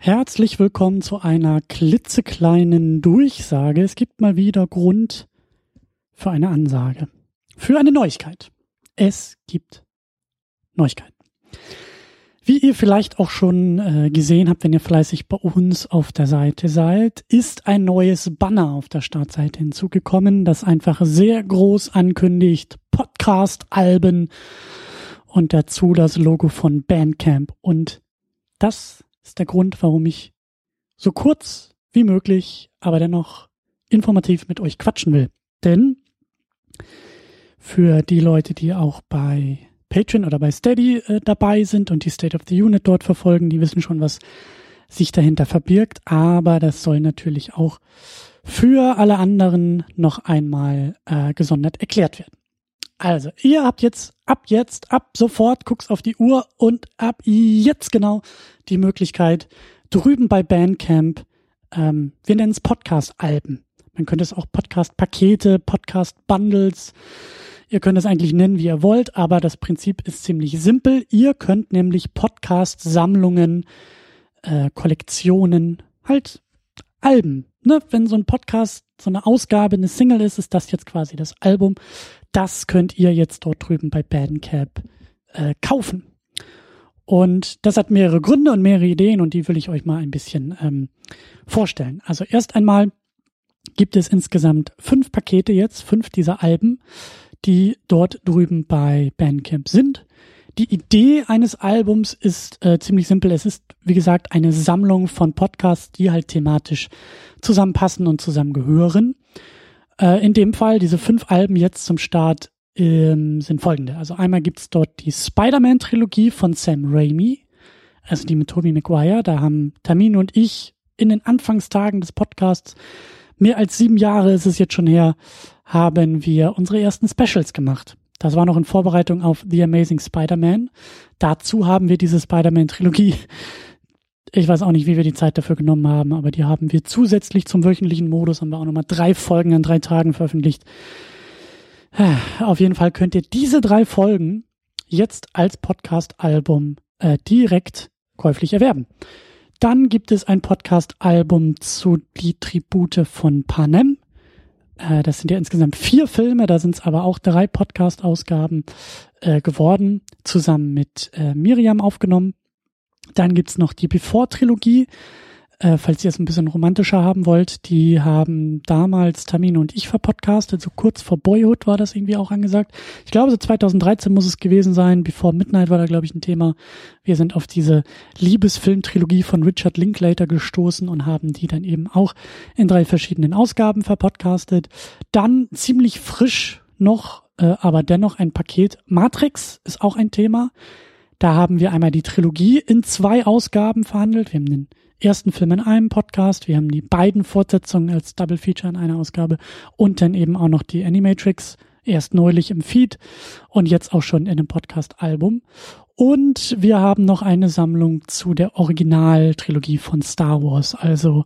Herzlich willkommen zu einer klitzekleinen Durchsage. Es gibt mal wieder Grund für eine Ansage. Für eine Neuigkeit. Es gibt Neuigkeiten. Wie ihr vielleicht auch schon äh, gesehen habt, wenn ihr fleißig bei uns auf der Seite seid, ist ein neues Banner auf der Startseite hinzugekommen, das einfach sehr groß ankündigt, Podcast-Alben und dazu das Logo von Bandcamp. Und das ist der Grund, warum ich so kurz wie möglich, aber dennoch informativ mit euch quatschen will. Denn für die Leute, die auch bei Patreon oder bei Steady äh, dabei sind und die State of the Unit dort verfolgen, die wissen schon, was sich dahinter verbirgt. Aber das soll natürlich auch für alle anderen noch einmal äh, gesondert erklärt werden. Also, ihr habt jetzt, ab jetzt, ab sofort, guckst auf die Uhr und ab jetzt genau die Möglichkeit, drüben bei Bandcamp, ähm, wir nennen es Podcast-Alben. Man könnte es auch Podcast-Pakete, Podcast-Bundles, ihr könnt es eigentlich nennen, wie ihr wollt, aber das Prinzip ist ziemlich simpel. Ihr könnt nämlich Podcast-Sammlungen, äh, Kollektionen, halt Alben. Ne? Wenn so ein Podcast, so eine Ausgabe, eine Single ist, ist das jetzt quasi das Album. Das könnt ihr jetzt dort drüben bei Bandcamp äh, kaufen. Und das hat mehrere Gründe und mehrere Ideen und die will ich euch mal ein bisschen ähm, vorstellen. Also erst einmal gibt es insgesamt fünf Pakete jetzt, fünf dieser Alben, die dort drüben bei Bandcamp sind. Die Idee eines Albums ist äh, ziemlich simpel. Es ist, wie gesagt, eine Sammlung von Podcasts, die halt thematisch zusammenpassen und zusammengehören. Äh, in dem Fall, diese fünf Alben jetzt zum Start ähm, sind folgende. Also einmal gibt's dort die Spider-Man-Trilogie von Sam Raimi, also die mit Tobey Maguire. Da haben Tamin und ich in den Anfangstagen des Podcasts, mehr als sieben Jahre ist es jetzt schon her, haben wir unsere ersten Specials gemacht. Das war noch in Vorbereitung auf The Amazing Spider-Man. Dazu haben wir diese Spider-Man-Trilogie. Ich weiß auch nicht, wie wir die Zeit dafür genommen haben, aber die haben wir zusätzlich zum wöchentlichen Modus, haben wir auch nochmal drei Folgen an drei Tagen veröffentlicht. Auf jeden Fall könnt ihr diese drei Folgen jetzt als Podcast-Album äh, direkt käuflich erwerben. Dann gibt es ein Podcast-Album zu Die Tribute von Panem. Äh, das sind ja insgesamt vier Filme, da sind es aber auch drei Podcast-Ausgaben äh, geworden, zusammen mit äh, Miriam aufgenommen. Dann gibt's noch die Before-Trilogie, äh, falls ihr es ein bisschen romantischer haben wollt, die haben damals Tamino und ich verpodcastet, so kurz vor Boyhood war das irgendwie auch angesagt. Ich glaube, so 2013 muss es gewesen sein. Before Midnight war da, glaube ich, ein Thema. Wir sind auf diese Liebesfilm-Trilogie von Richard Linklater gestoßen und haben die dann eben auch in drei verschiedenen Ausgaben verpodcastet. Dann ziemlich frisch noch, äh, aber dennoch ein Paket. Matrix ist auch ein Thema. Da haben wir einmal die Trilogie in zwei Ausgaben verhandelt. Wir haben den ersten Film in einem Podcast. Wir haben die beiden Fortsetzungen als Double Feature in einer Ausgabe und dann eben auch noch die Animatrix erst neulich im Feed und jetzt auch schon in einem Podcast-Album. Und wir haben noch eine Sammlung zu der Originaltrilogie von Star Wars, also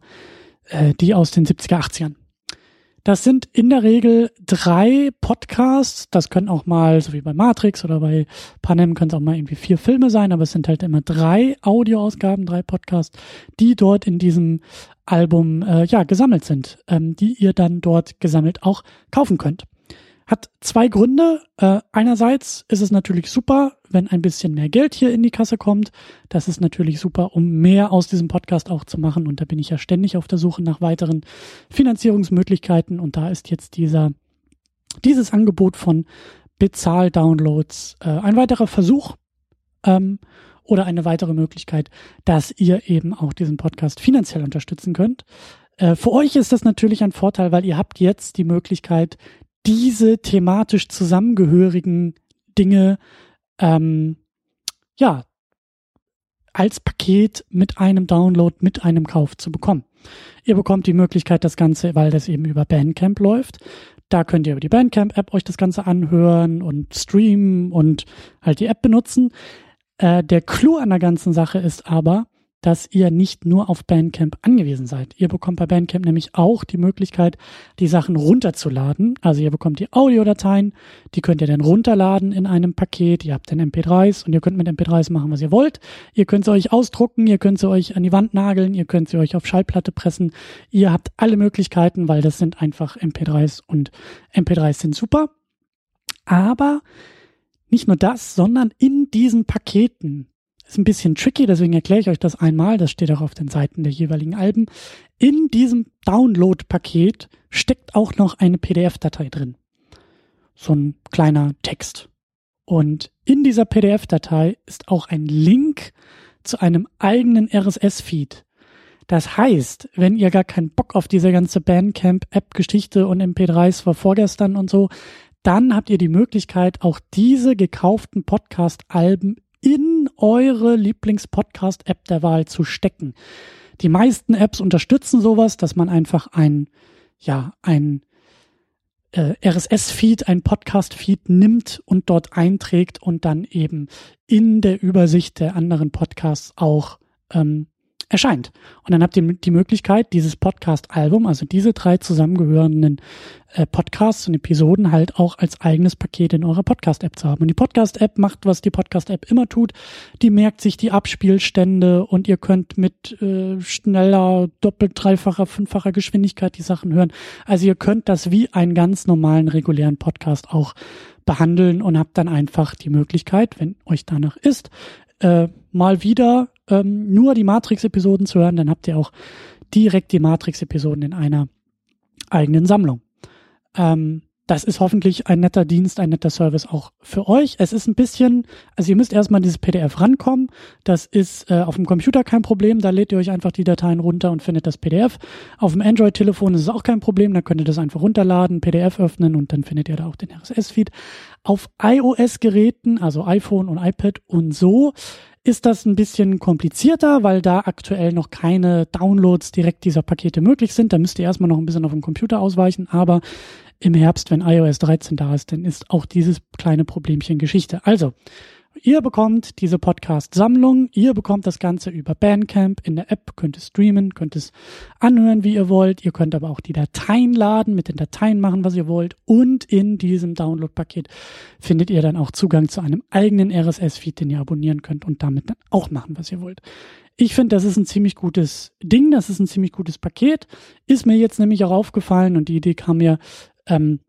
äh, die aus den 70er, 80ern. Das sind in der Regel drei Podcasts. Das können auch mal, so wie bei Matrix oder bei Panem, können es auch mal irgendwie vier Filme sein, aber es sind halt immer drei Audioausgaben, drei Podcasts, die dort in diesem Album äh, ja gesammelt sind, ähm, die ihr dann dort gesammelt auch kaufen könnt. Hat zwei Gründe. Äh, einerseits ist es natürlich super, wenn ein bisschen mehr Geld hier in die Kasse kommt. Das ist natürlich super, um mehr aus diesem Podcast auch zu machen. Und da bin ich ja ständig auf der Suche nach weiteren Finanzierungsmöglichkeiten. Und da ist jetzt dieser, dieses Angebot von Bezahl-Downloads äh, ein weiterer Versuch ähm, oder eine weitere Möglichkeit, dass ihr eben auch diesen Podcast finanziell unterstützen könnt. Äh, für euch ist das natürlich ein Vorteil, weil ihr habt jetzt die Möglichkeit, diese thematisch zusammengehörigen Dinge ähm, ja als Paket mit einem Download, mit einem Kauf zu bekommen. Ihr bekommt die Möglichkeit, das Ganze, weil das eben über Bandcamp läuft. Da könnt ihr über die Bandcamp-App euch das Ganze anhören und streamen und halt die App benutzen. Äh, der Clou an der ganzen Sache ist aber, dass ihr nicht nur auf Bandcamp angewiesen seid. Ihr bekommt bei Bandcamp nämlich auch die Möglichkeit, die Sachen runterzuladen. Also ihr bekommt die Audiodateien, die könnt ihr dann runterladen in einem Paket. Ihr habt dann MP3s und ihr könnt mit MP3s machen, was ihr wollt. Ihr könnt sie euch ausdrucken, ihr könnt sie euch an die Wand nageln, ihr könnt sie euch auf Schallplatte pressen. Ihr habt alle Möglichkeiten, weil das sind einfach MP3s und MP3s sind super. Aber nicht nur das, sondern in diesen Paketen ist ein bisschen tricky, deswegen erkläre ich euch das einmal. Das steht auch auf den Seiten der jeweiligen Alben. In diesem Download-Paket steckt auch noch eine PDF-Datei drin. So ein kleiner Text. Und in dieser PDF-Datei ist auch ein Link zu einem eigenen RSS-Feed. Das heißt, wenn ihr gar keinen Bock auf diese ganze Bandcamp-App-Geschichte und MP3s war vorgestern und so, dann habt ihr die Möglichkeit, auch diese gekauften Podcast-Alben in eure Lieblings-Podcast-App der Wahl zu stecken. Die meisten Apps unterstützen sowas, dass man einfach ein, ja, ein äh, RSS-Feed, ein Podcast-Feed nimmt und dort einträgt und dann eben in der Übersicht der anderen Podcasts auch ähm, erscheint. Und dann habt ihr die Möglichkeit, dieses Podcast-Album, also diese drei zusammengehörenden äh, Podcasts und Episoden halt auch als eigenes Paket in eurer Podcast-App zu haben. Und die Podcast-App macht, was die Podcast-App immer tut. Die merkt sich die Abspielstände und ihr könnt mit äh, schneller, doppelt, dreifacher, fünffacher Geschwindigkeit die Sachen hören. Also ihr könnt das wie einen ganz normalen, regulären Podcast auch behandeln und habt dann einfach die Möglichkeit, wenn euch danach ist, äh, mal wieder ähm, nur die Matrix-Episoden zu hören, dann habt ihr auch direkt die Matrix-Episoden in einer eigenen Sammlung. Ähm, das ist hoffentlich ein netter Dienst, ein netter Service auch für euch. Es ist ein bisschen, also ihr müsst erstmal dieses PDF rankommen. Das ist äh, auf dem Computer kein Problem. Da lädt ihr euch einfach die Dateien runter und findet das PDF. Auf dem Android-Telefon ist es auch kein Problem. Da könnt ihr das einfach runterladen, PDF öffnen und dann findet ihr da auch den RSS-Feed. Auf iOS-Geräten, also iPhone und iPad und so, ist das ein bisschen komplizierter, weil da aktuell noch keine Downloads direkt dieser Pakete möglich sind. Da müsst ihr erstmal noch ein bisschen auf dem Computer ausweichen, aber im Herbst, wenn iOS 13 da ist, dann ist auch dieses kleine Problemchen Geschichte. Also, Ihr bekommt diese Podcast-Sammlung, ihr bekommt das Ganze über Bandcamp in der App, könnt es streamen, könnt es anhören, wie ihr wollt. Ihr könnt aber auch die Dateien laden, mit den Dateien machen, was ihr wollt. Und in diesem Download-Paket findet ihr dann auch Zugang zu einem eigenen RSS-Feed, den ihr abonnieren könnt und damit dann auch machen, was ihr wollt. Ich finde, das ist ein ziemlich gutes Ding, das ist ein ziemlich gutes Paket. Ist mir jetzt nämlich auch aufgefallen und die Idee kam mir ähm,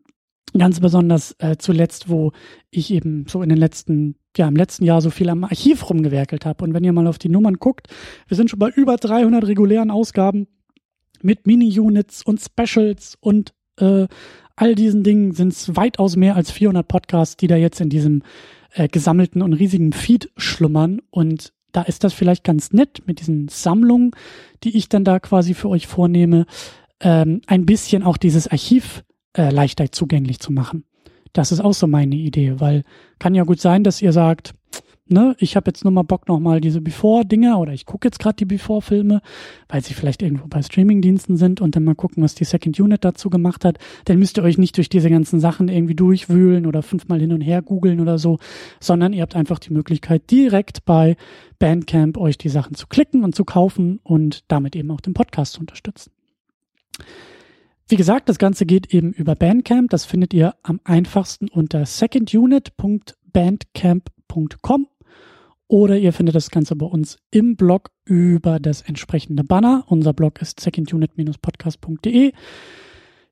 ganz besonders äh, zuletzt, wo ich eben so in den letzten ja im letzten Jahr so viel am Archiv rumgewerkelt habe. Und wenn ihr mal auf die Nummern guckt, wir sind schon bei über 300 regulären Ausgaben mit Mini-Units und Specials und äh, all diesen Dingen sind es weitaus mehr als 400 Podcasts, die da jetzt in diesem äh, gesammelten und riesigen Feed schlummern. Und da ist das vielleicht ganz nett mit diesen Sammlungen, die ich dann da quasi für euch vornehme, ähm, ein bisschen auch dieses Archiv äh, leichter zugänglich zu machen. Das ist auch so meine Idee, weil kann ja gut sein, dass ihr sagt, ne, ich habe jetzt nur mal Bock nochmal diese Before-Dinger oder ich gucke jetzt gerade die Before-Filme, weil sie vielleicht irgendwo bei Streaming-Diensten sind und dann mal gucken, was die Second Unit dazu gemacht hat. Dann müsst ihr euch nicht durch diese ganzen Sachen irgendwie durchwühlen oder fünfmal hin und her googeln oder so, sondern ihr habt einfach die Möglichkeit, direkt bei Bandcamp euch die Sachen zu klicken und zu kaufen und damit eben auch den Podcast zu unterstützen. Wie gesagt, das Ganze geht eben über Bandcamp. Das findet ihr am einfachsten unter secondunit.bandcamp.com oder ihr findet das Ganze bei uns im Blog über das entsprechende Banner. Unser Blog ist secondunit-podcast.de.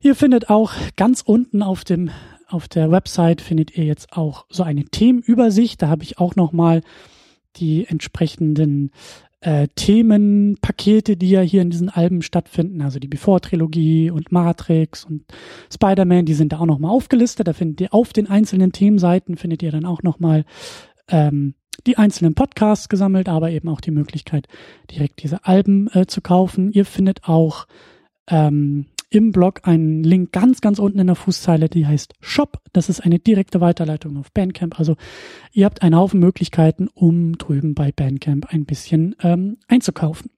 Ihr findet auch ganz unten auf dem auf der Website findet ihr jetzt auch so eine Themenübersicht. Da habe ich auch noch mal die entsprechenden äh, Themenpakete, die ja hier in diesen Alben stattfinden, also die Before-Trilogie und Matrix und Spider-Man, die sind da auch nochmal aufgelistet. Da findet ihr auf den einzelnen Themenseiten, findet ihr dann auch nochmal ähm, die einzelnen Podcasts gesammelt, aber eben auch die Möglichkeit, direkt diese Alben äh, zu kaufen. Ihr findet auch ähm, im Blog einen Link ganz, ganz unten in der Fußzeile, die heißt Shop. Das ist eine direkte Weiterleitung auf Bandcamp. Also ihr habt einen Haufen Möglichkeiten, um drüben bei Bandcamp ein bisschen ähm, einzukaufen.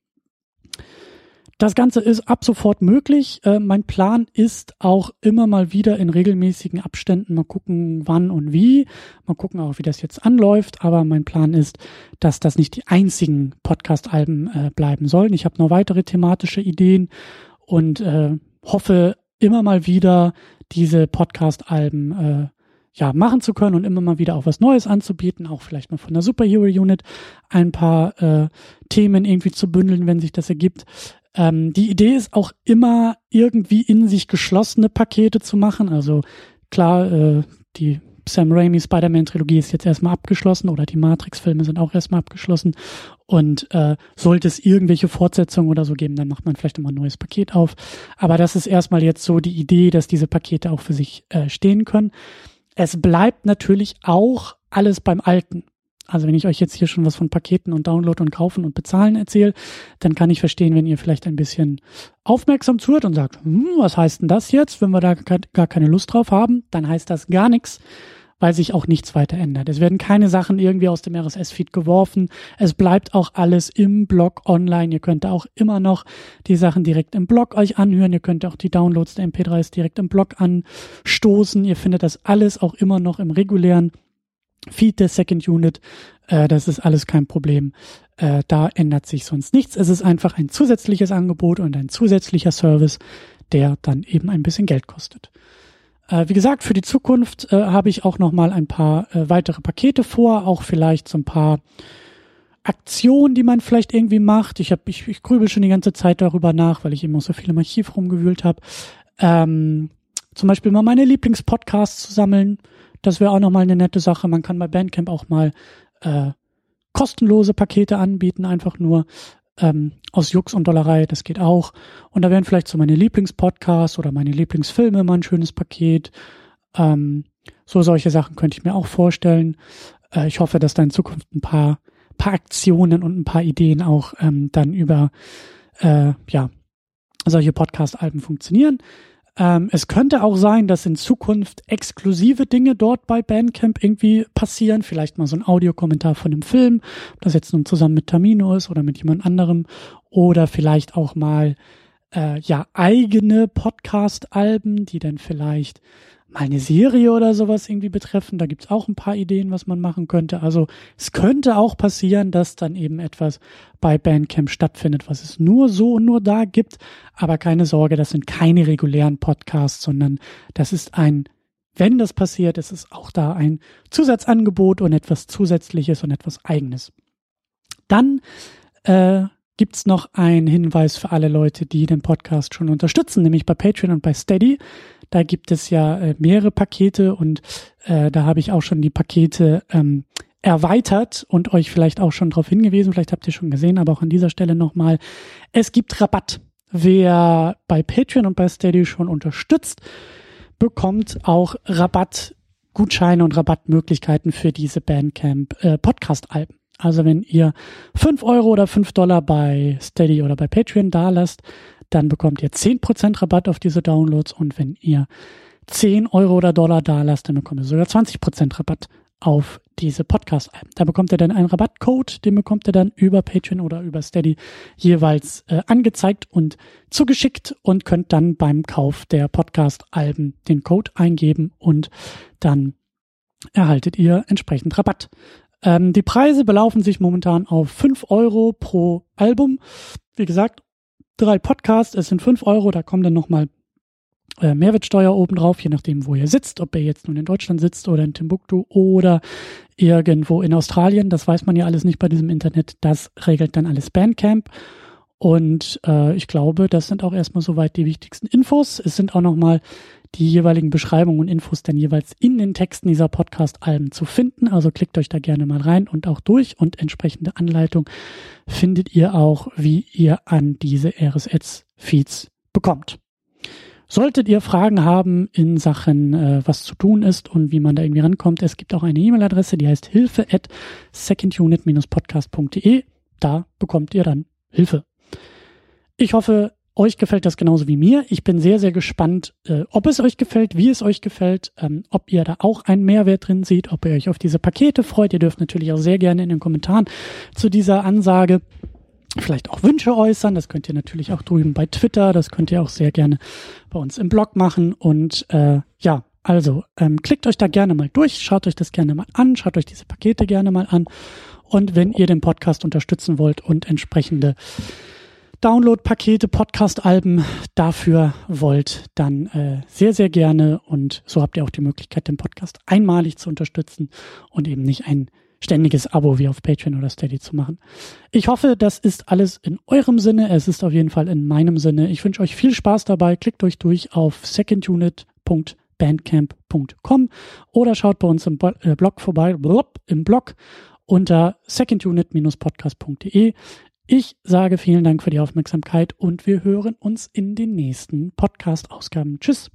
das Ganze ist ab sofort möglich. Äh, mein Plan ist auch immer mal wieder in regelmäßigen Abständen mal gucken, wann und wie. Mal gucken auch, wie das jetzt anläuft. Aber mein Plan ist, dass das nicht die einzigen Podcast-Alben äh, bleiben sollen. Ich habe noch weitere thematische Ideen und äh, hoffe immer mal wieder diese Podcast-Alben äh, ja, machen zu können und immer mal wieder auch was Neues anzubieten, auch vielleicht mal von der Superhero Unit ein paar äh, Themen irgendwie zu bündeln, wenn sich das ergibt. Ähm, die Idee ist auch immer irgendwie in sich geschlossene Pakete zu machen. Also klar, äh, die Sam Raimi Spider-Man-Trilogie ist jetzt erstmal abgeschlossen oder die Matrix-Filme sind auch erstmal abgeschlossen. Und äh, sollte es irgendwelche Fortsetzungen oder so geben, dann macht man vielleicht immer ein neues Paket auf. Aber das ist erstmal jetzt so die Idee, dass diese Pakete auch für sich äh, stehen können. Es bleibt natürlich auch alles beim Alten. Also wenn ich euch jetzt hier schon was von Paketen und Download und Kaufen und Bezahlen erzähle, dann kann ich verstehen, wenn ihr vielleicht ein bisschen aufmerksam zuhört und sagt, hm, was heißt denn das jetzt, wenn wir da gar keine Lust drauf haben, dann heißt das gar nichts, weil sich auch nichts weiter ändert. Es werden keine Sachen irgendwie aus dem RSS-Feed geworfen. Es bleibt auch alles im Blog online. Ihr könnt auch immer noch die Sachen direkt im Blog euch anhören. Ihr könnt auch die Downloads der MP3s direkt im Blog anstoßen. Ihr findet das alles auch immer noch im regulären Feed der Second Unit. Äh, das ist alles kein Problem. Äh, da ändert sich sonst nichts. Es ist einfach ein zusätzliches Angebot und ein zusätzlicher Service, der dann eben ein bisschen Geld kostet. Äh, wie gesagt, für die Zukunft äh, habe ich auch noch mal ein paar äh, weitere Pakete vor, auch vielleicht so ein paar Aktionen, die man vielleicht irgendwie macht. Ich habe, ich, ich grübel schon die ganze Zeit darüber nach, weil ich eben auch so viel im Archiv rumgewühlt habe. Ähm, zum Beispiel mal meine Lieblingspodcasts zu sammeln. Das wäre auch noch mal eine nette Sache. Man kann bei Bandcamp auch mal äh, kostenlose Pakete anbieten, einfach nur ähm, aus Jux und Dollerei, das geht auch. Und da wären vielleicht so meine Lieblingspodcasts oder meine Lieblingsfilme mal ein schönes Paket. Ähm, so solche Sachen könnte ich mir auch vorstellen. Äh, ich hoffe, dass da in Zukunft ein paar, paar Aktionen und ein paar Ideen auch ähm, dann über äh, ja solche Podcast-Alben funktionieren. Ähm, es könnte auch sein, dass in Zukunft exklusive Dinge dort bei Bandcamp irgendwie passieren. Vielleicht mal so ein Audiokommentar von dem Film, ob das jetzt nun zusammen mit Tamino ist oder mit jemand anderem. Oder vielleicht auch mal äh, ja eigene Podcast-Alben, die dann vielleicht mal eine Serie oder sowas irgendwie betreffen. Da gibt's auch ein paar Ideen, was man machen könnte. Also es könnte auch passieren, dass dann eben etwas bei Bandcamp stattfindet, was es nur so und nur da gibt. Aber keine Sorge, das sind keine regulären Podcasts, sondern das ist ein, wenn das passiert, ist es auch da ein Zusatzangebot und etwas Zusätzliches und etwas Eigenes. Dann äh, gibt's noch einen Hinweis für alle Leute, die den Podcast schon unterstützen, nämlich bei Patreon und bei Steady. Da gibt es ja äh, mehrere Pakete und äh, da habe ich auch schon die Pakete ähm, erweitert und euch vielleicht auch schon darauf hingewiesen, vielleicht habt ihr schon gesehen, aber auch an dieser Stelle nochmal, es gibt Rabatt. Wer bei Patreon und bei Steady schon unterstützt, bekommt auch Rabattgutscheine und Rabattmöglichkeiten für diese Bandcamp äh, Podcast-Alben. Also wenn ihr fünf Euro oder fünf Dollar bei Steady oder bei Patreon da lasst, dann bekommt ihr zehn Prozent Rabatt auf diese Downloads und wenn ihr zehn Euro oder Dollar da lasst, dann bekommt ihr sogar 20% Rabatt auf diese Podcast-Alben. Da bekommt ihr dann einen Rabattcode, den bekommt ihr dann über Patreon oder über Steady jeweils äh, angezeigt und zugeschickt und könnt dann beim Kauf der Podcast-Alben den Code eingeben und dann erhaltet ihr entsprechend Rabatt. Ähm, die Preise belaufen sich momentan auf fünf Euro pro Album. Wie gesagt, drei Podcasts, es sind fünf Euro, da kommen dann nochmal äh, Mehrwertsteuer obendrauf, je nachdem, wo ihr sitzt, ob ihr jetzt nun in Deutschland sitzt oder in Timbuktu oder irgendwo in Australien. Das weiß man ja alles nicht bei diesem Internet. Das regelt dann alles Bandcamp. Und äh, ich glaube, das sind auch erstmal soweit die wichtigsten Infos. Es sind auch nochmal die jeweiligen Beschreibungen und Infos dann jeweils in den Texten dieser Podcast-Alben zu finden. Also klickt euch da gerne mal rein und auch durch und entsprechende Anleitung findet ihr auch, wie ihr an diese RSS-Feeds bekommt. Solltet ihr Fragen haben in Sachen, äh, was zu tun ist und wie man da irgendwie rankommt, es gibt auch eine E-Mail-Adresse, die heißt hilfe at secondunit-podcast.de. Da bekommt ihr dann Hilfe. Ich hoffe, euch gefällt das genauso wie mir. Ich bin sehr, sehr gespannt, äh, ob es euch gefällt, wie es euch gefällt, ähm, ob ihr da auch einen Mehrwert drin seht, ob ihr euch auf diese Pakete freut. Ihr dürft natürlich auch sehr gerne in den Kommentaren zu dieser Ansage vielleicht auch Wünsche äußern. Das könnt ihr natürlich auch drüben bei Twitter. Das könnt ihr auch sehr gerne bei uns im Blog machen. Und äh, ja, also ähm, klickt euch da gerne mal durch, schaut euch das gerne mal an, schaut euch diese Pakete gerne mal an. Und wenn ihr den Podcast unterstützen wollt und entsprechende Download-Pakete, Podcast-Alben dafür wollt, dann äh, sehr, sehr gerne. Und so habt ihr auch die Möglichkeit, den Podcast einmalig zu unterstützen und eben nicht ein ständiges Abo wie auf Patreon oder Steady zu machen. Ich hoffe, das ist alles in eurem Sinne. Es ist auf jeden Fall in meinem Sinne. Ich wünsche euch viel Spaß dabei. Klickt euch durch auf secondunit.bandcamp.com oder schaut bei uns im äh, Blog vorbei, im Blog unter secondunit-podcast.de. Ich sage vielen Dank für die Aufmerksamkeit und wir hören uns in den nächsten Podcast-Ausgaben. Tschüss.